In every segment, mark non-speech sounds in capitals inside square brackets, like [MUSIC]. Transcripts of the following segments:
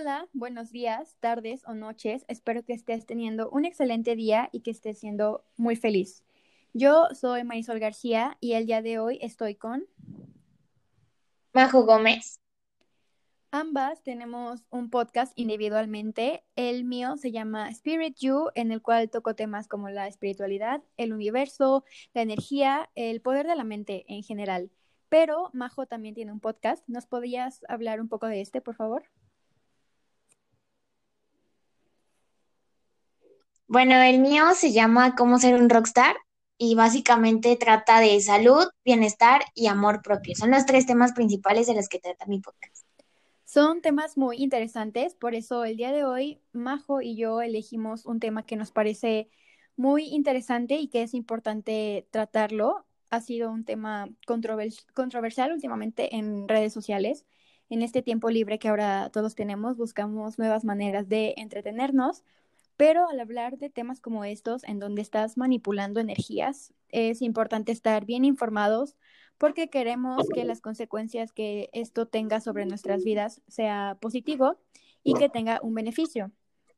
Hola, buenos días, tardes o noches. Espero que estés teniendo un excelente día y que estés siendo muy feliz. Yo soy Marisol García y el día de hoy estoy con Majo Gómez. Ambas tenemos un podcast individualmente. El mío se llama Spirit You, en el cual toco temas como la espiritualidad, el universo, la energía, el poder de la mente en general. Pero Majo también tiene un podcast. ¿Nos podrías hablar un poco de este, por favor? Bueno, el mío se llama Cómo ser un rockstar y básicamente trata de salud, bienestar y amor propio. Son los tres temas principales de los que trata mi podcast. Son temas muy interesantes, por eso el día de hoy Majo y yo elegimos un tema que nos parece muy interesante y que es importante tratarlo. Ha sido un tema controversial últimamente en redes sociales. En este tiempo libre que ahora todos tenemos, buscamos nuevas maneras de entretenernos pero al hablar de temas como estos, en donde estás manipulando energías, es importante estar bien informados porque queremos que las consecuencias que esto tenga sobre nuestras vidas sea positivo y que tenga un beneficio.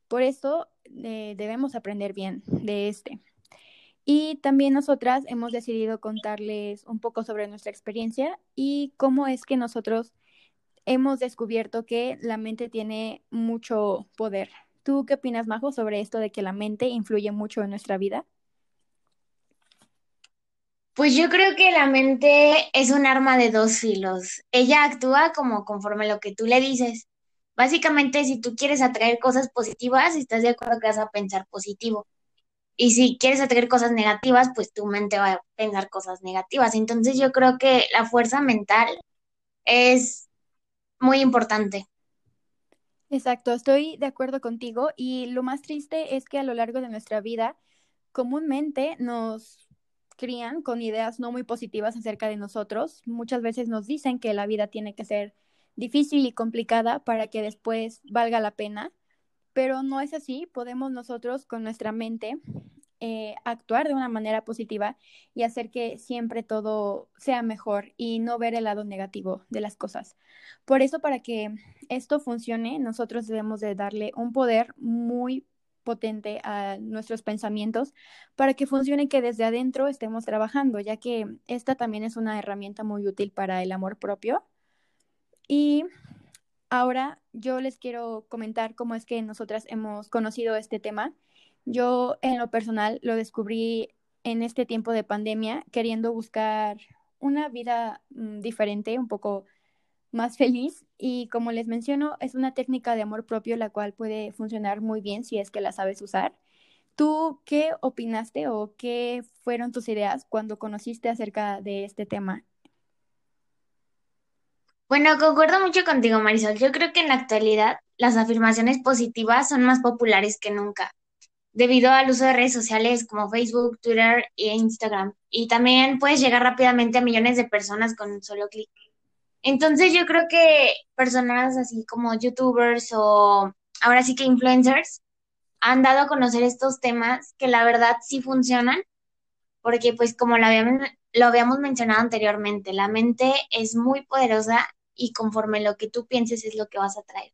Por eso eh, debemos aprender bien de este. Y también nosotras hemos decidido contarles un poco sobre nuestra experiencia y cómo es que nosotros hemos descubierto que la mente tiene mucho poder ¿Tú qué opinas, Majo, sobre esto de que la mente influye mucho en nuestra vida? Pues yo creo que la mente es un arma de dos filos. Ella actúa como conforme lo que tú le dices. Básicamente, si tú quieres atraer cosas positivas, estás de acuerdo que vas a pensar positivo. Y si quieres atraer cosas negativas, pues tu mente va a pensar cosas negativas. Entonces yo creo que la fuerza mental es muy importante. Exacto, estoy de acuerdo contigo y lo más triste es que a lo largo de nuestra vida comúnmente nos crían con ideas no muy positivas acerca de nosotros. Muchas veces nos dicen que la vida tiene que ser difícil y complicada para que después valga la pena, pero no es así. Podemos nosotros con nuestra mente eh, actuar de una manera positiva y hacer que siempre todo sea mejor y no ver el lado negativo de las cosas. Por eso, para que esto funcione, nosotros debemos de darle un poder muy potente a nuestros pensamientos para que funcione que desde adentro estemos trabajando, ya que esta también es una herramienta muy útil para el amor propio. Y ahora yo les quiero comentar cómo es que nosotras hemos conocido este tema yo en lo personal lo descubrí en este tiempo de pandemia, queriendo buscar una vida mm, diferente, un poco más feliz y como les menciono, es una técnica de amor propio la cual puede funcionar muy bien si es que la sabes usar. ¿Tú qué opinaste o qué fueron tus ideas cuando conociste acerca de este tema? Bueno, concuerdo mucho contigo, Marisol. Yo creo que en la actualidad las afirmaciones positivas son más populares que nunca debido al uso de redes sociales como Facebook, Twitter e Instagram. Y también puedes llegar rápidamente a millones de personas con un solo clic. Entonces yo creo que personas así como youtubers o ahora sí que influencers han dado a conocer estos temas que la verdad sí funcionan, porque pues como lo habíamos, lo habíamos mencionado anteriormente, la mente es muy poderosa y conforme lo que tú pienses es lo que vas a traer.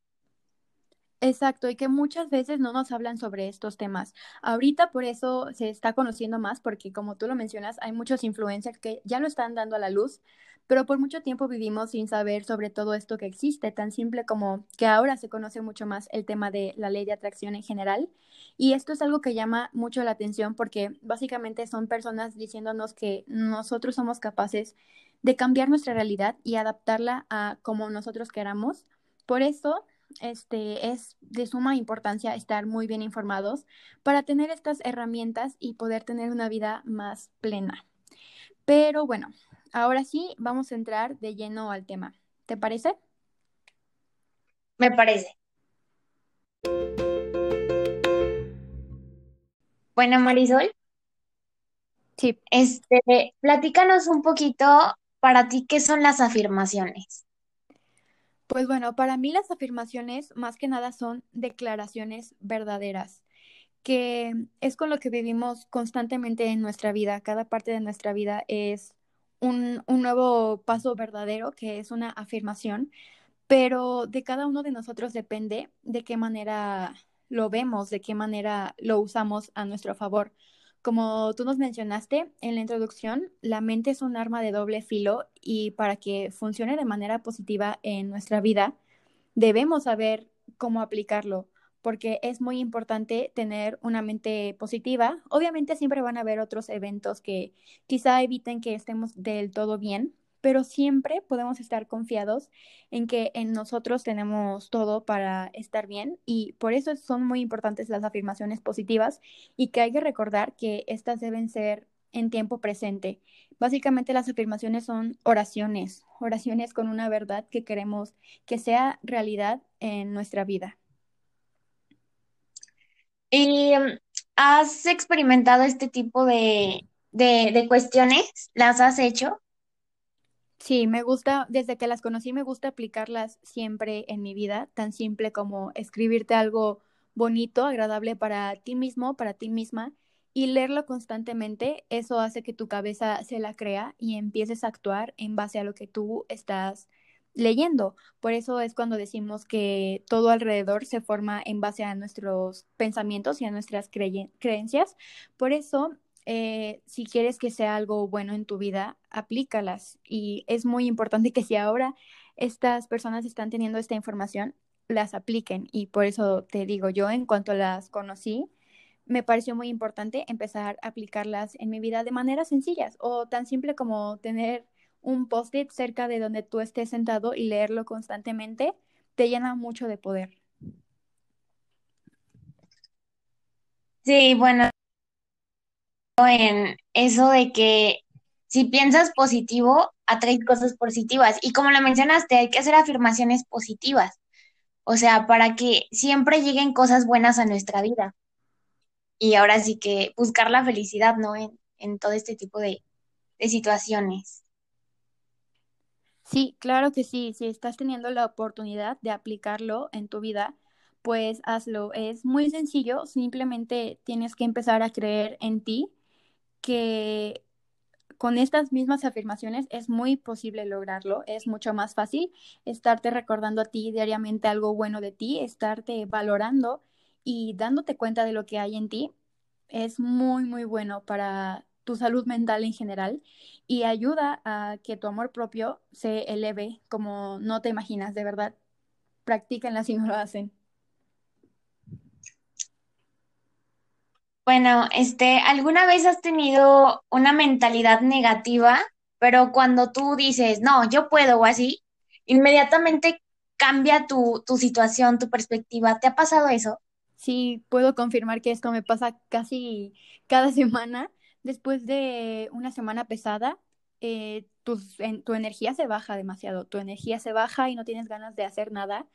Exacto, y que muchas veces no nos hablan sobre estos temas. Ahorita por eso se está conociendo más, porque como tú lo mencionas, hay muchos influencers que ya lo están dando a la luz, pero por mucho tiempo vivimos sin saber sobre todo esto que existe, tan simple como que ahora se conoce mucho más el tema de la ley de atracción en general. Y esto es algo que llama mucho la atención porque básicamente son personas diciéndonos que nosotros somos capaces de cambiar nuestra realidad y adaptarla a como nosotros queramos. Por eso este, es de suma importancia estar muy bien informados para tener estas herramientas y poder tener una vida más plena. Pero bueno, ahora sí vamos a entrar de lleno al tema. ¿Te parece? Me parece. Bueno, Marisol. Sí. Este, platícanos un poquito para ti qué son las afirmaciones. Pues bueno, para mí las afirmaciones más que nada son declaraciones verdaderas, que es con lo que vivimos constantemente en nuestra vida. Cada parte de nuestra vida es un, un nuevo paso verdadero, que es una afirmación, pero de cada uno de nosotros depende de qué manera lo vemos, de qué manera lo usamos a nuestro favor. Como tú nos mencionaste en la introducción, la mente es un arma de doble filo y para que funcione de manera positiva en nuestra vida, debemos saber cómo aplicarlo, porque es muy importante tener una mente positiva. Obviamente siempre van a haber otros eventos que quizá eviten que estemos del todo bien, pero siempre podemos estar confiados en que en nosotros tenemos todo para estar bien y por eso son muy importantes las afirmaciones positivas y que hay que recordar que estas deben ser en tiempo presente. Básicamente las afirmaciones son oraciones, oraciones con una verdad que queremos que sea realidad en nuestra vida. ¿Y mm, has experimentado este tipo de, de, de cuestiones? ¿Las has hecho? Sí, me gusta, desde que las conocí, me gusta aplicarlas siempre en mi vida, tan simple como escribirte algo bonito, agradable para ti mismo, para ti misma, y leerlo constantemente. Eso hace que tu cabeza se la crea y empieces a actuar en base a lo que tú estás leyendo. Por eso es cuando decimos que todo alrededor se forma en base a nuestros pensamientos y a nuestras creencias. Por eso eh, si quieres que sea algo bueno en tu vida, aplícalas. Y es muy importante que si ahora estas personas están teniendo esta información, las apliquen. Y por eso te digo, yo en cuanto las conocí, me pareció muy importante empezar a aplicarlas en mi vida de maneras sencillas o tan simple como tener un post-it cerca de donde tú estés sentado y leerlo constantemente, te llena mucho de poder. Sí, bueno, en eso de que si piensas positivo, atraes cosas positivas. Y como lo mencionaste, hay que hacer afirmaciones positivas. O sea, para que siempre lleguen cosas buenas a nuestra vida. Y ahora sí que buscar la felicidad, ¿no? En, todo este tipo de, de situaciones. Sí, claro que sí. Si estás teniendo la oportunidad de aplicarlo en tu vida, pues hazlo. Es muy sencillo. Simplemente tienes que empezar a creer en ti que con estas mismas afirmaciones es muy posible lograrlo, es mucho más fácil estarte recordando a ti diariamente algo bueno de ti, estarte valorando y dándote cuenta de lo que hay en ti, es muy, muy bueno para tu salud mental en general y ayuda a que tu amor propio se eleve como no te imaginas, de verdad. Practíquenla si no lo hacen. Bueno, este, ¿alguna vez has tenido una mentalidad negativa, pero cuando tú dices, no, yo puedo o así, inmediatamente cambia tu, tu situación, tu perspectiva? ¿Te ha pasado eso? Sí, puedo confirmar que esto me pasa casi cada [LAUGHS] semana. Después de una semana pesada, eh, en, tu energía se baja demasiado, tu energía se baja y no tienes ganas de hacer nada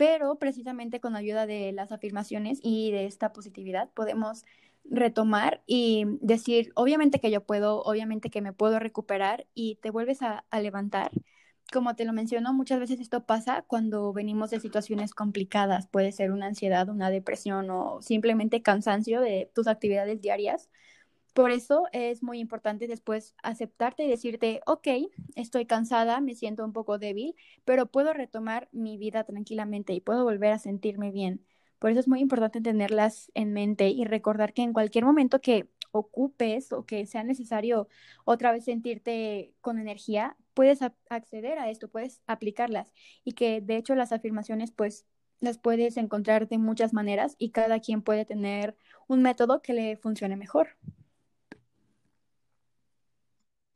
pero precisamente con ayuda de las afirmaciones y de esta positividad podemos retomar y decir, obviamente que yo puedo, obviamente que me puedo recuperar y te vuelves a, a levantar. Como te lo menciono, muchas veces esto pasa cuando venimos de situaciones complicadas, puede ser una ansiedad, una depresión o simplemente cansancio de tus actividades diarias por eso es muy importante después aceptarte y decirte, ok, estoy cansada, me siento un poco débil, pero puedo retomar mi vida tranquilamente y puedo volver a sentirme bien. Por eso es muy importante tenerlas en mente y recordar que en cualquier momento que ocupes o que sea necesario otra vez sentirte con energía, puedes acceder a esto, puedes aplicarlas y que de hecho las afirmaciones pues las puedes encontrar de muchas maneras y cada quien puede tener un método que le funcione mejor.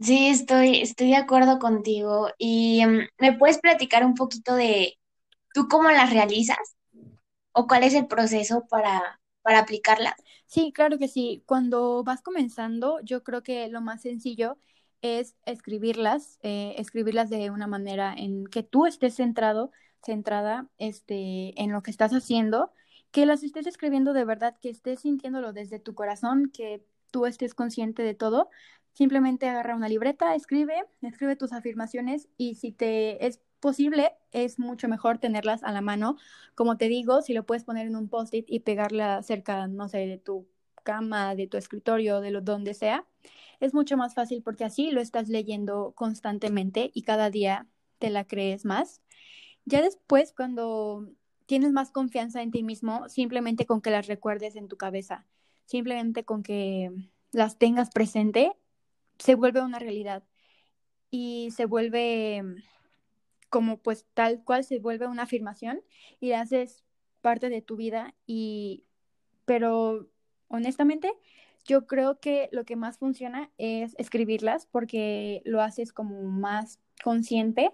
Sí, estoy, estoy de acuerdo contigo. ¿Y mm, me puedes platicar un poquito de tú cómo las realizas o cuál es el proceso para, para aplicarlas? Sí, claro que sí. Cuando vas comenzando, yo creo que lo más sencillo es escribirlas, eh, escribirlas de una manera en que tú estés centrado, centrada este, en lo que estás haciendo, que las estés escribiendo de verdad, que estés sintiéndolo desde tu corazón, que tú estés consciente de todo, Simplemente agarra una libreta, escribe, escribe tus afirmaciones y si te es posible, es mucho mejor tenerlas a la mano. Como te digo, si lo puedes poner en un post-it y pegarla cerca, no sé, de tu cama, de tu escritorio, de donde sea, es mucho más fácil porque así lo estás leyendo constantemente y cada día te la crees más. Ya después, cuando tienes más confianza en ti mismo, simplemente con que las recuerdes en tu cabeza, simplemente con que las tengas presente, se vuelve una realidad y se vuelve como pues tal cual se vuelve una afirmación y la haces parte de tu vida y pero honestamente yo creo que lo que más funciona es escribirlas porque lo haces como más consciente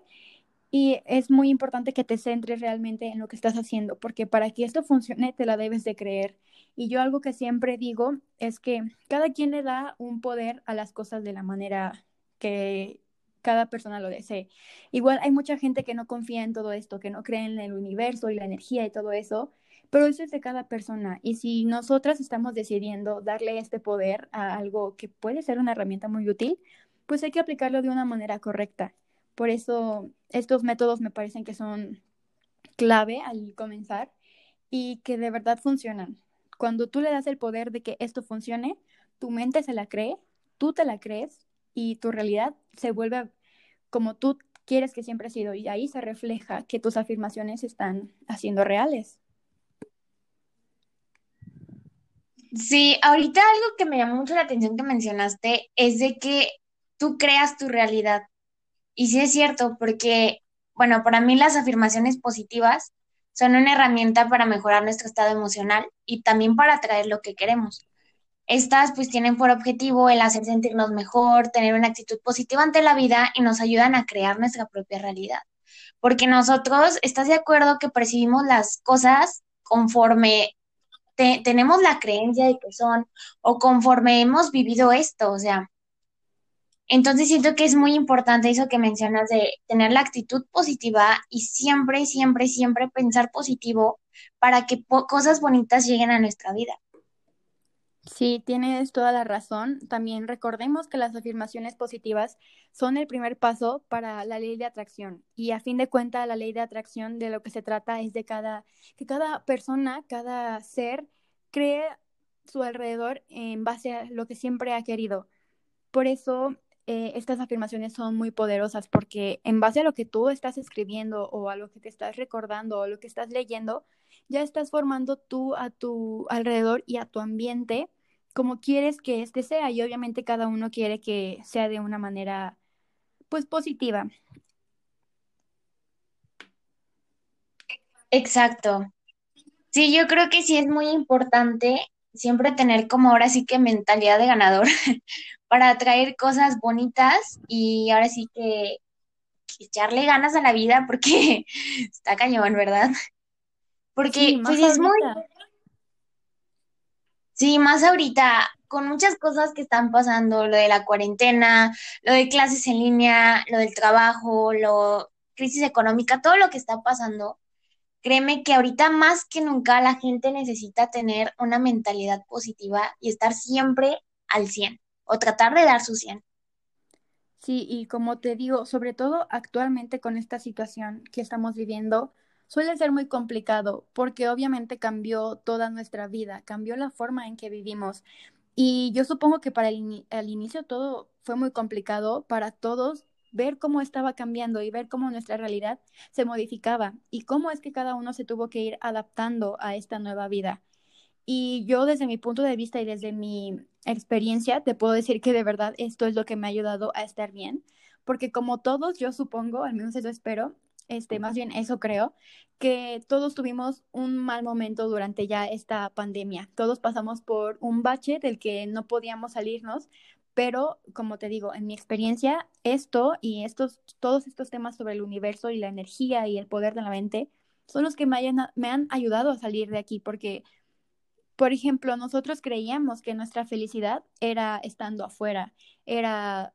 y es muy importante que te centres realmente en lo que estás haciendo, porque para que esto funcione te la debes de creer. Y yo algo que siempre digo es que cada quien le da un poder a las cosas de la manera que cada persona lo desee. Igual hay mucha gente que no confía en todo esto, que no cree en el universo y la energía y todo eso, pero eso es de cada persona. Y si nosotras estamos decidiendo darle este poder a algo que puede ser una herramienta muy útil, pues hay que aplicarlo de una manera correcta. Por eso estos métodos me parecen que son clave al comenzar y que de verdad funcionan. Cuando tú le das el poder de que esto funcione, tu mente se la cree, tú te la crees y tu realidad se vuelve como tú quieres que siempre ha sido y ahí se refleja que tus afirmaciones están haciendo reales. Sí, ahorita algo que me llamó mucho la atención que mencionaste es de que tú creas tu realidad. Y sí es cierto, porque, bueno, para mí las afirmaciones positivas son una herramienta para mejorar nuestro estado emocional y también para atraer lo que queremos. Estas pues tienen por objetivo el hacer sentirnos mejor, tener una actitud positiva ante la vida y nos ayudan a crear nuestra propia realidad. Porque nosotros, ¿estás de acuerdo que percibimos las cosas conforme tenemos la creencia de que son o conforme hemos vivido esto? O sea, entonces siento que es muy importante eso que mencionas de tener la actitud positiva y siempre, siempre, siempre pensar positivo para que cosas bonitas lleguen a nuestra vida. Sí, tienes toda la razón. También recordemos que las afirmaciones positivas son el primer paso para la ley de atracción y a fin de cuentas la ley de atracción de lo que se trata es de cada que cada persona, cada ser cree su alrededor en base a lo que siempre ha querido. Por eso eh, estas afirmaciones son muy poderosas porque en base a lo que tú estás escribiendo o a lo que te estás recordando o lo que estás leyendo, ya estás formando tú a tu alrededor y a tu ambiente como quieres que este sea y obviamente cada uno quiere que sea de una manera pues positiva. Exacto. Sí, yo creo que sí es muy importante siempre tener como ahora sí que mentalidad de ganador, [LAUGHS] para atraer cosas bonitas y ahora sí que, echarle ganas a la vida porque [LAUGHS] está cañón, ¿verdad? Porque pues es muy... Sí, más ahorita, con muchas cosas que están pasando, lo de la cuarentena, lo de clases en línea, lo del trabajo, lo crisis económica, todo lo que está pasando, créeme que ahorita más que nunca la gente necesita tener una mentalidad positiva y estar siempre al 100 o tratar de dar su 100. Sí, y como te digo, sobre todo actualmente con esta situación que estamos viviendo, suele ser muy complicado porque obviamente cambió toda nuestra vida, cambió la forma en que vivimos. Y yo supongo que para el, inicio todo fue muy complicado para todos ver cómo estaba cambiando y ver cómo nuestra realidad se modificaba y cómo es que cada uno se tuvo que ir adaptando a esta nueva vida. Y yo desde mi punto de vista y desde mi experiencia te puedo decir que de verdad esto es lo que me ha ayudado a estar bien, porque como todos, yo supongo, al menos eso espero, este, más bien eso creo, que todos tuvimos un mal momento durante ya esta pandemia. Todos pasamos por un bache del que no podíamos salirnos, pero como te digo, en mi experiencia, esto y estos, todos estos temas sobre el universo y la energía y el poder de la mente son los que me, me han ayudado a salir de aquí, porque por ejemplo, nosotros creíamos que nuestra felicidad era estando afuera, era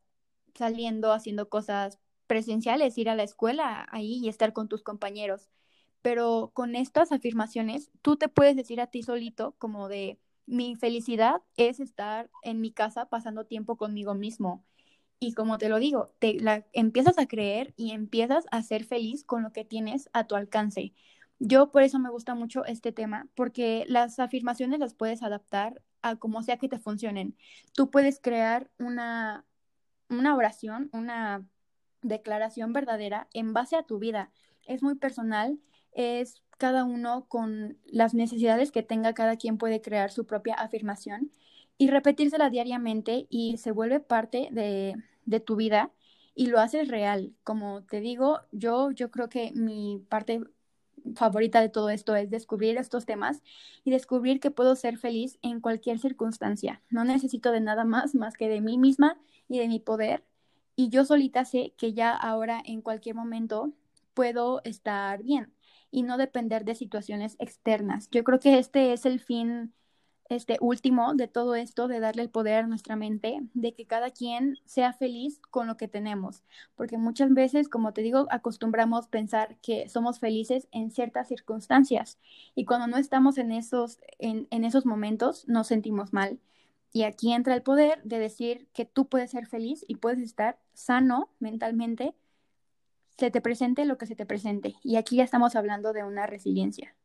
saliendo, haciendo cosas presenciales, ir a la escuela ahí y estar con tus compañeros. Pero con estas afirmaciones, tú te puedes decir a ti solito como de, mi felicidad es estar en mi casa pasando tiempo conmigo mismo. Y como te lo digo, te la empiezas a creer y empiezas a ser feliz con lo que tienes a tu alcance. Yo por eso me gusta mucho este tema, porque las afirmaciones las puedes adaptar a como sea que te funcionen. Tú puedes crear una, una oración, una declaración verdadera en base a tu vida, es muy personal, es cada uno con las necesidades que tenga, cada quien puede crear su propia afirmación y repetírsela diariamente y se vuelve parte de, de tu vida y lo haces real. Como te digo, yo, yo creo que mi parte favorita de todo esto es descubrir estos temas y descubrir que puedo ser feliz en cualquier circunstancia. No necesito de nada más más que de mí misma y de mi poder. Y yo solita sé que ya ahora en cualquier momento puedo estar bien y no depender de situaciones externas. Yo creo que este es el fin este último de todo esto, de darle el poder a nuestra mente, de que cada quien sea feliz con lo que tenemos, porque muchas veces, como te digo, acostumbramos pensar que somos felices en ciertas circunstancias y cuando no estamos en esos, en, en esos momentos nos sentimos mal. Y aquí entra el poder de decir que tú puedes ser feliz y puedes estar sano mentalmente, se te presente lo que se te presente. Y aquí ya estamos hablando de una resiliencia.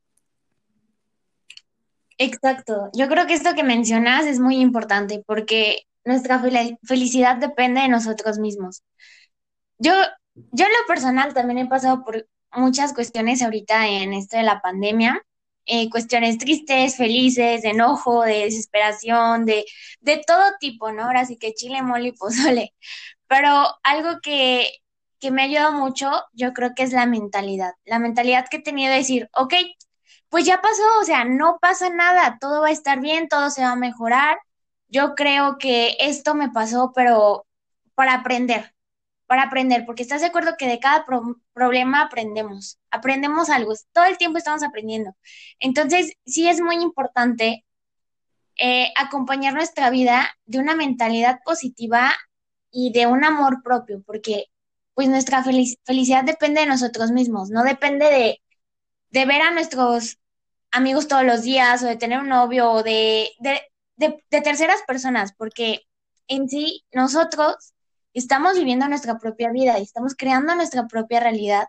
Exacto. Yo creo que esto que mencionas es muy importante porque nuestra felicidad depende de nosotros mismos. Yo, yo en lo personal también he pasado por muchas cuestiones ahorita en esto de la pandemia, eh, cuestiones tristes, felices, de enojo, de desesperación, de, de todo tipo, ¿no? Ahora sí que chile, mole y pozole. Pero algo que, que me ha ayudado mucho, yo creo que es la mentalidad. La mentalidad que he tenido de decir, ok, pues ya pasó, o sea, no pasa nada, todo va a estar bien, todo se va a mejorar. Yo creo que esto me pasó, pero para aprender, para aprender, porque estás de acuerdo que de cada problema aprendemos, aprendemos algo, todo el tiempo estamos aprendiendo. Entonces, sí es muy importante eh, acompañar nuestra vida de una mentalidad positiva y de un amor propio, porque pues nuestra felicidad depende de nosotros mismos, no depende de, de ver a nuestros amigos todos los días o de tener un novio o de, de, terceras personas, porque en sí nosotros estamos viviendo nuestra propia vida y estamos creando nuestra propia realidad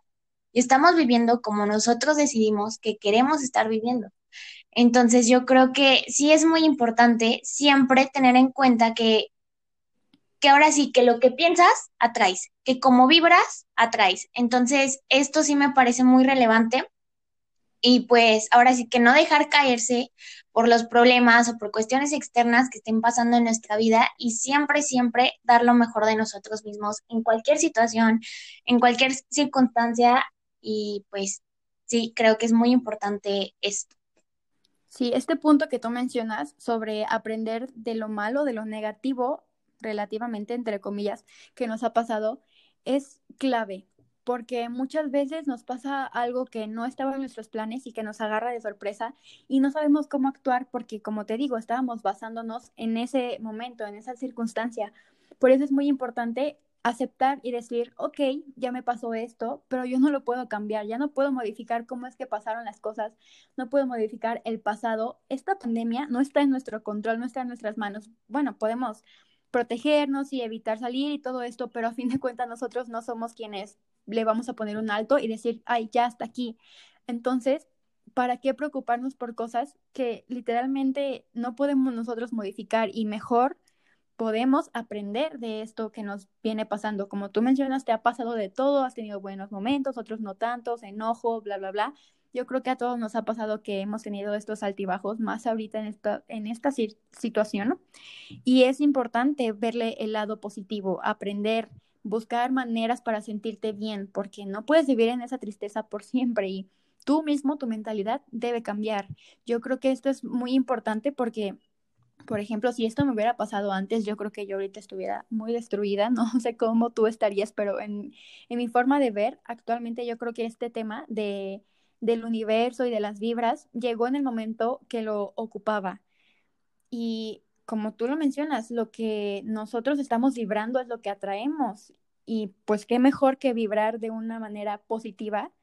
y estamos viviendo como nosotros decidimos que queremos estar viviendo. Entonces yo creo que sí es muy importante siempre tener en cuenta que, que ahora sí, que lo que piensas, atraes, que como vibras, atraes. Entonces esto sí me parece muy relevante y pues ahora sí que no dejar caerse por los problemas o por cuestiones externas que estén pasando en nuestra vida y siempre, siempre dar lo mejor de nosotros mismos en cualquier situación, en cualquier circunstancia y pues sí, creo que es muy importante esto. Sí, este punto que tú mencionas sobre aprender de lo malo, de lo negativo, relativamente, entre comillas, que nos ha pasado, es clave, porque muchas veces nos pasa algo que no estaba en nuestros planes y que nos agarra de sorpresa y no sabemos cómo actuar porque, como te digo, estábamos basándonos en ese momento, en esa circunstancia. Por eso es muy importante aceptar y decir, ok, ya me pasó esto, pero yo no lo puedo cambiar, ya no puedo modificar cómo es que pasaron las cosas, no puedo modificar el pasado. Esta pandemia no está en nuestro control, no está en nuestras manos. Bueno, podemos protegernos y evitar salir y todo esto, pero a fin de cuentas nosotros no somos quienes le vamos a poner un alto y decir, ay, ya está aquí. Entonces, ¿para qué preocuparnos por cosas que literalmente no podemos nosotros modificar y mejor podemos aprender de esto que nos viene pasando? Como tú mencionas, te ha pasado de todo, has tenido buenos momentos, otros no tantos, enojo, bla, bla, bla. Yo creo que a todos nos ha pasado que hemos tenido estos altibajos, más ahorita en esta, en esta situación. Y es importante verle el lado positivo, aprender buscar maneras para sentirte bien, porque no puedes vivir en esa tristeza por [LAUGHS] siempre y tú mismo, tu mentalidad debe cambiar. Yo creo que esto es muy importante porque, por ejemplo, si esto me hubiera pasado antes, yo creo que yo ahorita estuviera muy destruida, [LAUGHS] no sé cómo tú estarías, pero en, en mi forma de ver, actualmente yo creo que este tema de, del universo y de las vibras llegó en el momento que lo ocupaba. Y como tú lo mencionas, lo que nosotros estamos vibrando es lo que atraemos. Y pues qué mejor que vibrar de una manera positiva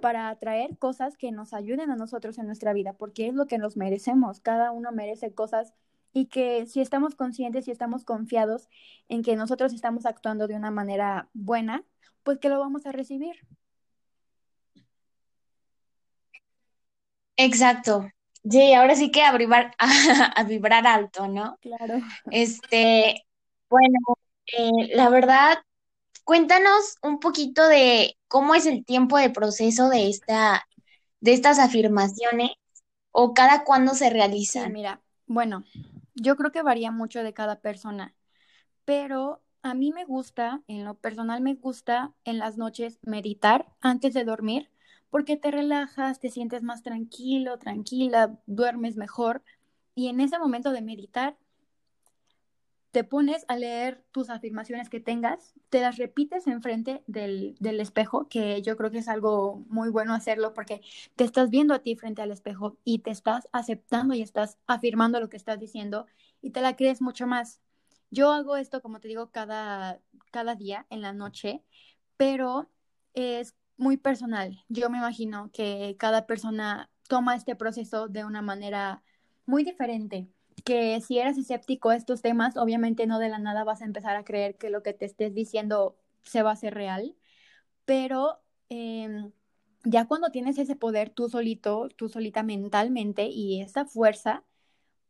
para atraer cosas que nos ayuden a nosotros en nuestra vida, porque es lo que nos merecemos. Cada uno merece cosas y que si estamos conscientes y estamos confiados en que nosotros estamos actuando de una manera buena, pues que lo vamos a recibir. Exacto. Sí, ahora sí que a vibrar, [LAUGHS] a, vibrar alto, ¿no? Claro. Este, bueno, eh, la verdad, cuéntanos un poquito de cómo es el tiempo de proceso de esta, de estas afirmaciones o cada cuándo se Sí, realizan. mira, bueno, yo creo que varía mucho de cada persona, pero a mí me gusta, en lo personal me gusta en las noches meditar antes de dormir, porque te relajas, te sientes más tranquilo, tranquila, duermes mejor. Y en ese momento de meditar, te pones a leer tus afirmaciones que tengas, te las repites enfrente del, del espejo, que yo creo que es algo muy bueno hacerlo porque te estás viendo a ti frente al espejo y te estás aceptando y estás afirmando lo que estás diciendo y te la crees mucho más. Yo hago esto, como te digo, cada, cada día en la noche, pero es muy personal. Yo me imagino que cada persona toma este proceso de una manera muy diferente que si eres escéptico a estos temas, obviamente no de la nada vas a empezar a creer que lo que te estés diciendo se va a hacer real, pero eh, ya cuando tienes ese poder tú solito, tú solita mentalmente y esa fuerza,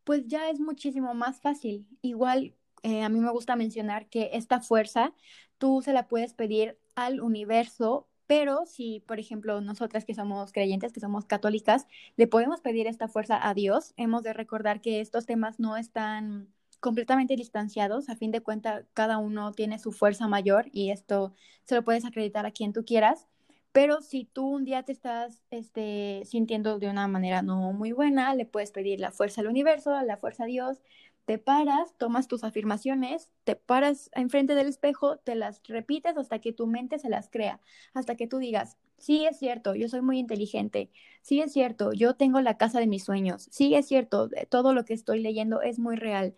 pues ya es muchísimo más fácil. Igual eh, a mí me gusta mencionar que esta fuerza tú se la puedes pedir al universo, pero si, por ejemplo, nosotras que somos creyentes, que somos católicas, le podemos pedir esta fuerza a Dios, hemos de recordar que estos temas no están completamente distanciados, a fin de cuentas cada uno tiene su fuerza mayor y esto se lo puedes acreditar a quien tú quieras. Pero si tú un día te estás este, sintiendo de una manera no muy buena, le puedes pedir la fuerza al universo, la fuerza a Dios, te paras, tomas tus afirmaciones, te paras enfrente del espejo, te las repites hasta que tu mente se las crea, hasta que tú digas, sí es cierto, yo soy muy inteligente, sí es cierto, yo tengo la casa de mis sueños, sí es cierto, todo lo que estoy leyendo es muy real.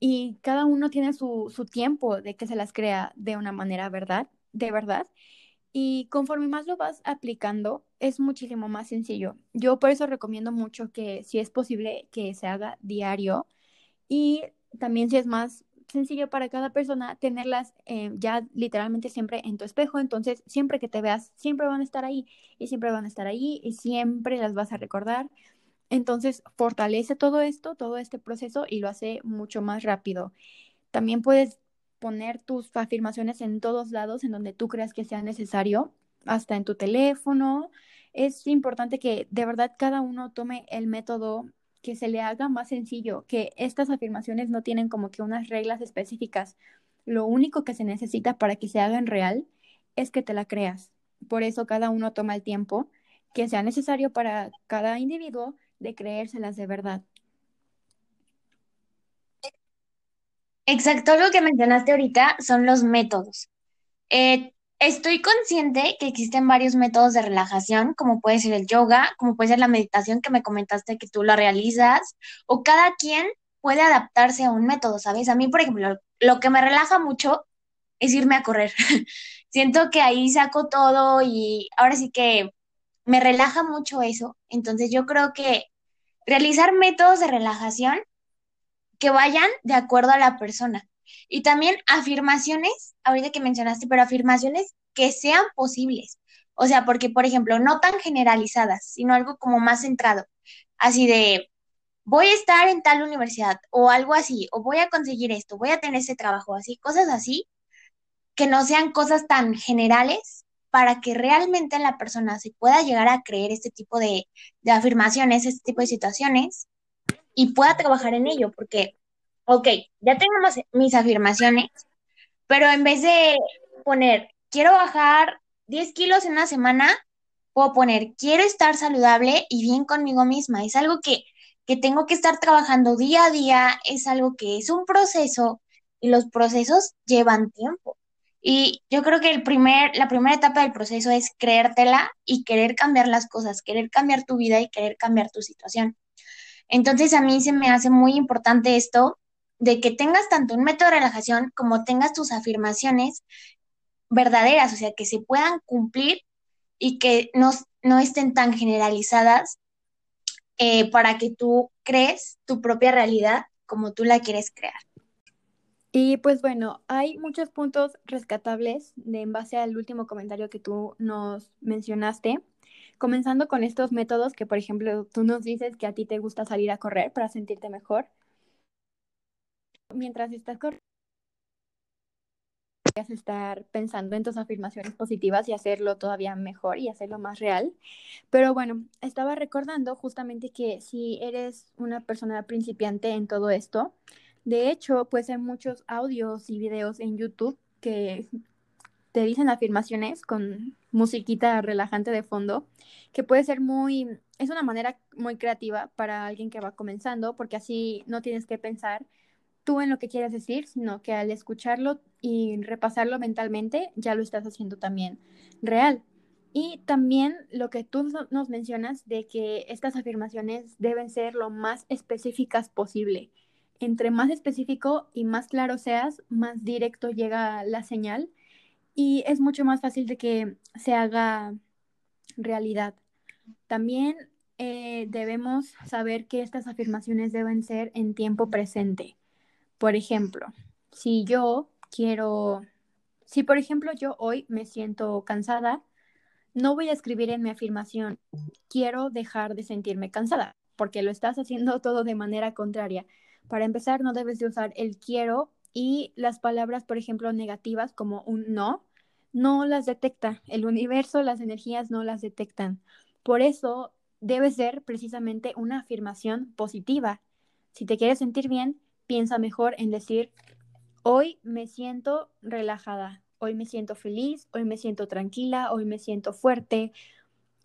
Y cada uno tiene su, su tiempo de que se las crea de una manera verdad, de verdad. Y conforme más lo vas aplicando, es muchísimo más sencillo. Yo por eso recomiendo mucho que si es posible que se haga diario y también si es más sencillo para cada persona tenerlas eh, ya literalmente siempre en tu espejo, entonces siempre que te veas, siempre van a estar ahí y siempre van a estar ahí y siempre las vas a recordar. Entonces fortalece todo esto, todo este proceso y lo hace mucho más rápido. También puedes poner tus afirmaciones en todos lados en donde tú creas que sea necesario, hasta en tu teléfono. Es importante que de verdad cada uno tome el método que se le haga más sencillo, que estas afirmaciones no tienen como que unas reglas específicas. Lo único que se necesita para que se hagan real es que te la creas. Por eso cada uno toma el tiempo que sea necesario para cada individuo de creérselas de verdad. Exacto, lo que mencionaste ahorita son los métodos. Eh, estoy consciente que existen varios métodos de relajación, como puede ser el yoga, como puede ser la meditación que me comentaste que tú la realizas, o cada quien puede adaptarse a un método, ¿sabes? A mí, por ejemplo, lo que me relaja mucho es irme a correr. [LAUGHS] Siento que ahí saco todo y ahora sí que me relaja mucho eso. Entonces yo creo que realizar métodos de relajación que vayan de acuerdo a la persona. Y también afirmaciones, ahorita que mencionaste, pero afirmaciones que sean posibles. O sea, porque, por ejemplo, no tan generalizadas, sino algo como más centrado. Así de, voy a estar en tal universidad o algo así, o voy a conseguir esto, voy a tener ese trabajo, así, cosas así, que no sean cosas tan generales para que realmente la persona se pueda llegar a creer este tipo de, de afirmaciones, este tipo de situaciones y pueda trabajar en ello, porque, ok, ya tenemos mis afirmaciones, pero en vez de poner, quiero bajar 10 kilos en una semana, puedo poner, quiero estar saludable y bien conmigo misma. Es algo que, que tengo que estar trabajando día a día, es algo que es un proceso y los procesos llevan tiempo. Y yo creo que el primer, la primera etapa del proceso es creértela y querer cambiar las cosas, querer cambiar tu vida y querer cambiar tu situación. Entonces a mí se me hace muy importante esto de que tengas tanto un método de relajación como tengas tus afirmaciones verdaderas, o sea, que se puedan cumplir y que no, no estén tan generalizadas eh, para que tú crees tu propia realidad como tú la quieres crear. Y pues bueno, hay muchos puntos rescatables de en base al último comentario que tú nos mencionaste. Comenzando con estos métodos que, por ejemplo, tú nos dices que a ti te gusta salir a correr para sentirte mejor. Mientras estás corriendo, estar pensando en tus afirmaciones positivas y hacerlo todavía mejor y hacerlo más real. Pero bueno, estaba recordando justamente que si eres una persona principiante en todo esto, de hecho, pues hay muchos audios y videos en YouTube que te dicen afirmaciones con musiquita relajante de fondo, que puede ser muy, es una manera muy creativa para alguien que va comenzando, porque así no tienes que pensar tú en lo que quieres decir, sino que al escucharlo y repasarlo mentalmente, ya lo estás haciendo también real. Y también lo que tú nos mencionas de que estas afirmaciones deben ser lo más específicas posible. Entre más específico y más claro seas, más directo llega la señal y es mucho más fácil de que se haga realidad. También eh, debemos saber que estas afirmaciones deben ser en tiempo presente. Por ejemplo, si yo quiero, si por ejemplo yo hoy me siento cansada, no voy a escribir en mi afirmación, quiero dejar de sentirme cansada, porque lo estás haciendo [LAUGHS] todo de manera contraria. Para empezar, no debes de usar el quiero y las palabras, por ejemplo, negativas como un no, no las detecta. El universo, las energías no las detectan. Por eso debe ser precisamente una afirmación positiva. Si te quieres sentir bien, piensa mejor en decir, hoy me siento relajada, hoy me siento feliz, hoy me siento tranquila, hoy me siento fuerte.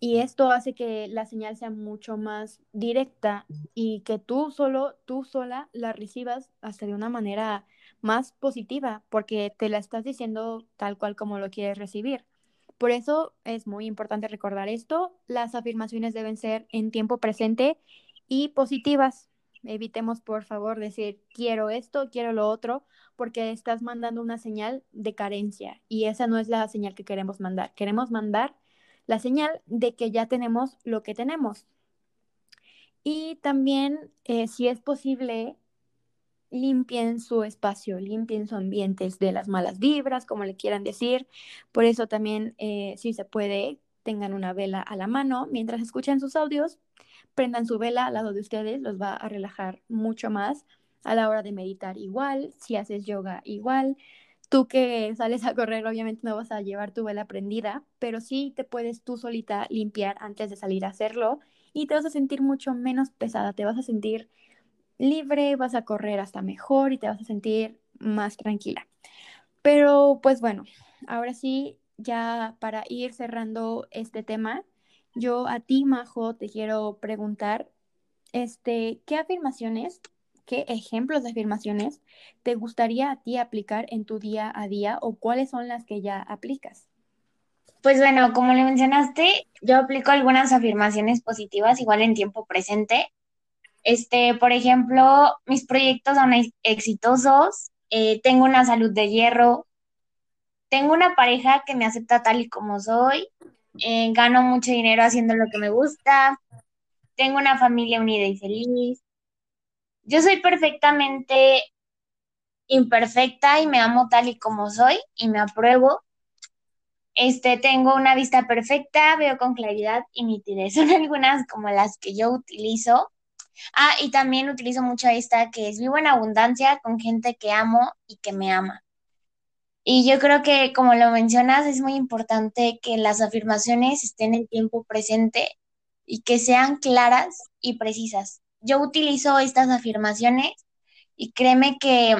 Y esto hace que la señal sea mucho más directa y que tú solo, tú sola la recibas hasta de una manera más positiva, porque te la estás diciendo tal cual como lo quieres recibir. Por eso es muy importante recordar esto. Las afirmaciones deben ser en tiempo presente y positivas. Evitemos, por favor, decir quiero esto, quiero lo otro, porque estás mandando una señal de carencia y esa no es la señal que queremos mandar. Queremos mandar la señal de que ya tenemos lo que tenemos. Y también, eh, si es posible, limpien su espacio, limpien su ambiente de las malas vibras, como le quieran decir. Por eso también, eh, si se puede, tengan una vela a la mano mientras escuchan sus audios prendan su vela al lado de ustedes, los va a relajar mucho más a la hora de meditar igual, si haces yoga igual. Tú que sales a correr, obviamente no vas a llevar tu vela prendida, pero sí te puedes tú solita limpiar antes de salir a hacerlo y te vas a sentir mucho menos pesada, te vas a sentir libre, vas a correr hasta mejor y te vas a sentir más tranquila. Pero pues bueno, ahora sí, ya para ir cerrando este tema, yo a ti, Majo, te quiero preguntar, este, ¿qué afirmaciones, qué ejemplos de afirmaciones te gustaría a ti aplicar en tu día a día o cuáles son las que ya aplicas? Pues bueno, como le mencionaste, yo aplico algunas afirmaciones positivas igual en tiempo presente. Este, por ejemplo, mis proyectos son exitosos, eh, tengo una salud de hierro, tengo una pareja que me acepta tal y como soy, eh, gano mucho dinero haciendo lo que me gusta, tengo una familia unida y feliz. Yo soy perfectamente imperfecta y me amo tal y como soy y me apruebo. Este, tengo una vista perfecta, veo con claridad y nitidez. [LAUGHS] Son algunas como las que yo utilizo. Ah, y también utilizo mucho esta que es vivo en abundancia con gente que amo y que me ama. Y yo creo que, como lo mencionas, es muy importante que las afirmaciones estén en tiempo presente y que sean claras y precisas. Yo utilizo estas afirmaciones y créeme que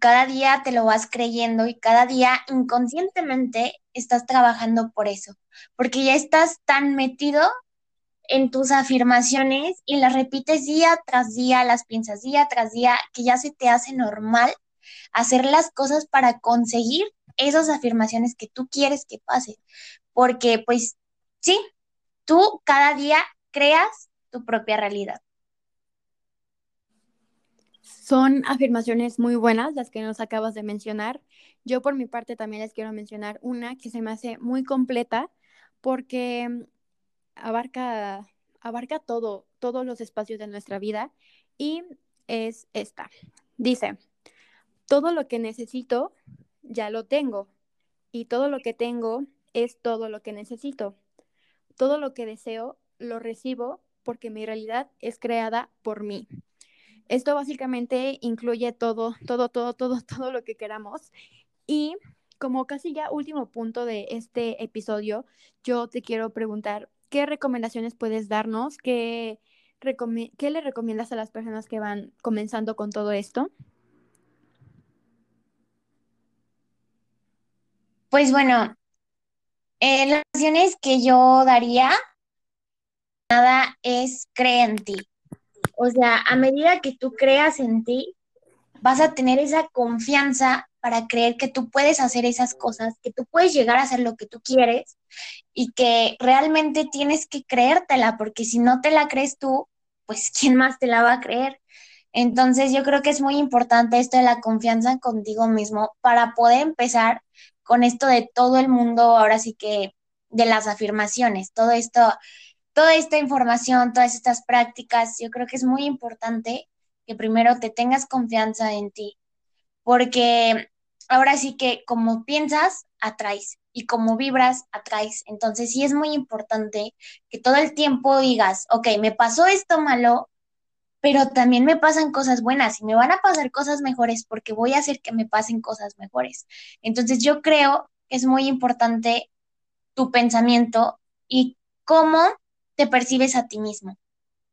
cada día te lo vas creyendo y cada día inconscientemente estás trabajando por eso, porque ya estás tan metido en tus afirmaciones y las repites día tras día, las piensas día tras día, que ya se te hace normal hacer las cosas para conseguir esas afirmaciones que tú quieres que pase. Porque pues sí, tú cada día creas tu propia realidad. Son afirmaciones muy buenas las que nos acabas de mencionar. Yo por mi parte también les quiero mencionar una que se me hace muy completa porque abarca, abarca todo, todos los espacios de nuestra vida y es esta. Dice, todo lo que necesito ya lo tengo y todo lo que tengo es todo lo que necesito. Todo lo que deseo lo recibo porque mi realidad es creada por mí. Esto básicamente incluye todo, todo, todo, todo, [LAUGHS] todo lo que queramos. Y como casi ya último punto de este episodio, yo te quiero preguntar, ¿qué recomendaciones puedes darnos? ¿Qué, ¿Qué le recomiendas a las personas que van comenzando con todo esto? Pues bueno, eh, las recomendaciones que yo daría, nada es creer en ti. O sea, a medida que tú creas en ti, vas a tener esa confianza para creer que tú puedes hacer esas cosas, que tú puedes llegar a hacer lo que tú quieres y que realmente tienes que creértela, porque si no te la crees tú, pues [LAUGHS] ¿quién más te la va a creer? Entonces yo creo que es muy importante esto de la confianza contigo mismo para poder empezar con esto de todo el mundo, ahora sí que de las afirmaciones, todo esto, toda esta información, todas estas prácticas, yo creo que es muy importante que primero te tengas confianza en ti, porque ahora sí que como piensas, atraes y como vibras, atraes. Entonces sí es muy importante que todo el tiempo digas, ok, me pasó esto malo, pero también me pasan cosas buenas y me van a pasar cosas mejores porque voy a hacer que me pasen cosas mejores. Entonces yo creo que es muy importante tu pensamiento y cómo te percibes a ti mismo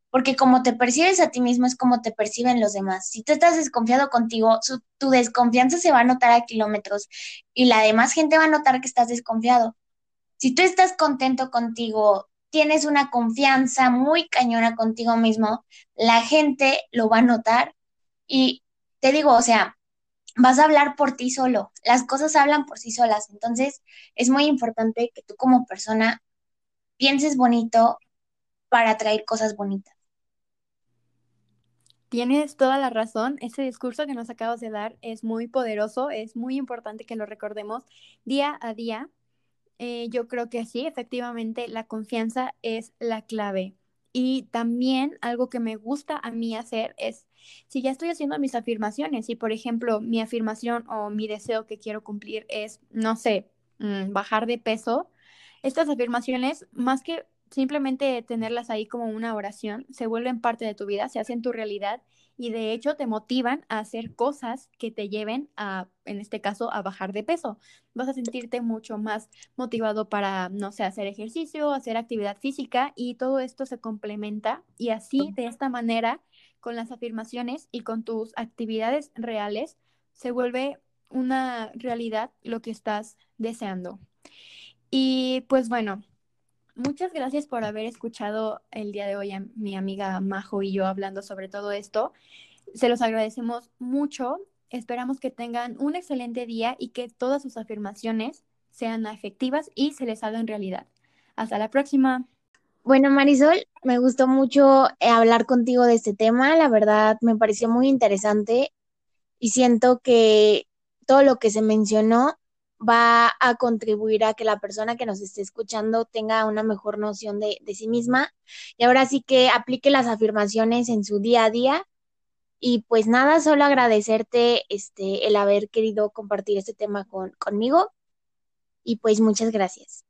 porque como te percibes a ti mismo es como te perciben los demás. Si tú estás desconfiado contigo, tu desconfianza se va a notar a kilómetros y la demás gente va a notar que estás desconfiado. Si tú estás contento contigo, tienes una confianza muy cañona contigo mismo, la gente lo va a notar y te digo, o sea, vas a hablar por ti solo, las cosas hablan por sí solas, entonces es muy importante que tú como persona pienses bonito para atraer cosas bonitas. Tienes toda la razón. Ese discurso que nos acabas de dar es muy poderoso, es muy importante que lo recordemos día a día. Eh, yo creo que sí, efectivamente, la confianza es la clave. Y también algo que me gusta a mí hacer es, si ya estoy haciendo mis afirmaciones, y por ejemplo mi afirmación o mi deseo que quiero cumplir es, no sé, mm, bajar de peso, estas afirmaciones, más que simplemente tenerlas ahí como una oración, se vuelven parte de tu vida, se hacen tu realidad y de hecho te motivan a hacer cosas que te lleven a, en este caso, a bajar de peso. Vas a sentirte mucho más motivado para, no sé, hacer ejercicio, hacer actividad física y todo esto se complementa y así, de esta manera, con las afirmaciones y con tus actividades reales, se vuelve una realidad lo que estás deseando. Y pues bueno, Muchas gracias por haber escuchado el día de hoy a mi amiga Majo y yo hablando sobre todo esto. Se los agradecemos mucho. Esperamos que tengan un excelente día y que todas sus afirmaciones sean efectivas y se les hagan realidad. Hasta la próxima. Bueno, Marisol, me gustó mucho eh, hablar contigo de este tema. La verdad, me pareció muy interesante y siento que todo lo que se mencionó va a contribuir a que la persona que nos esté escuchando tenga una mejor noción de, sí misma y ahora sí que aplique las afirmaciones en su día a día. Y pues nada, solo agradecerte este, el haber querido compartir este tema con, conmigo y pues muchas gracias.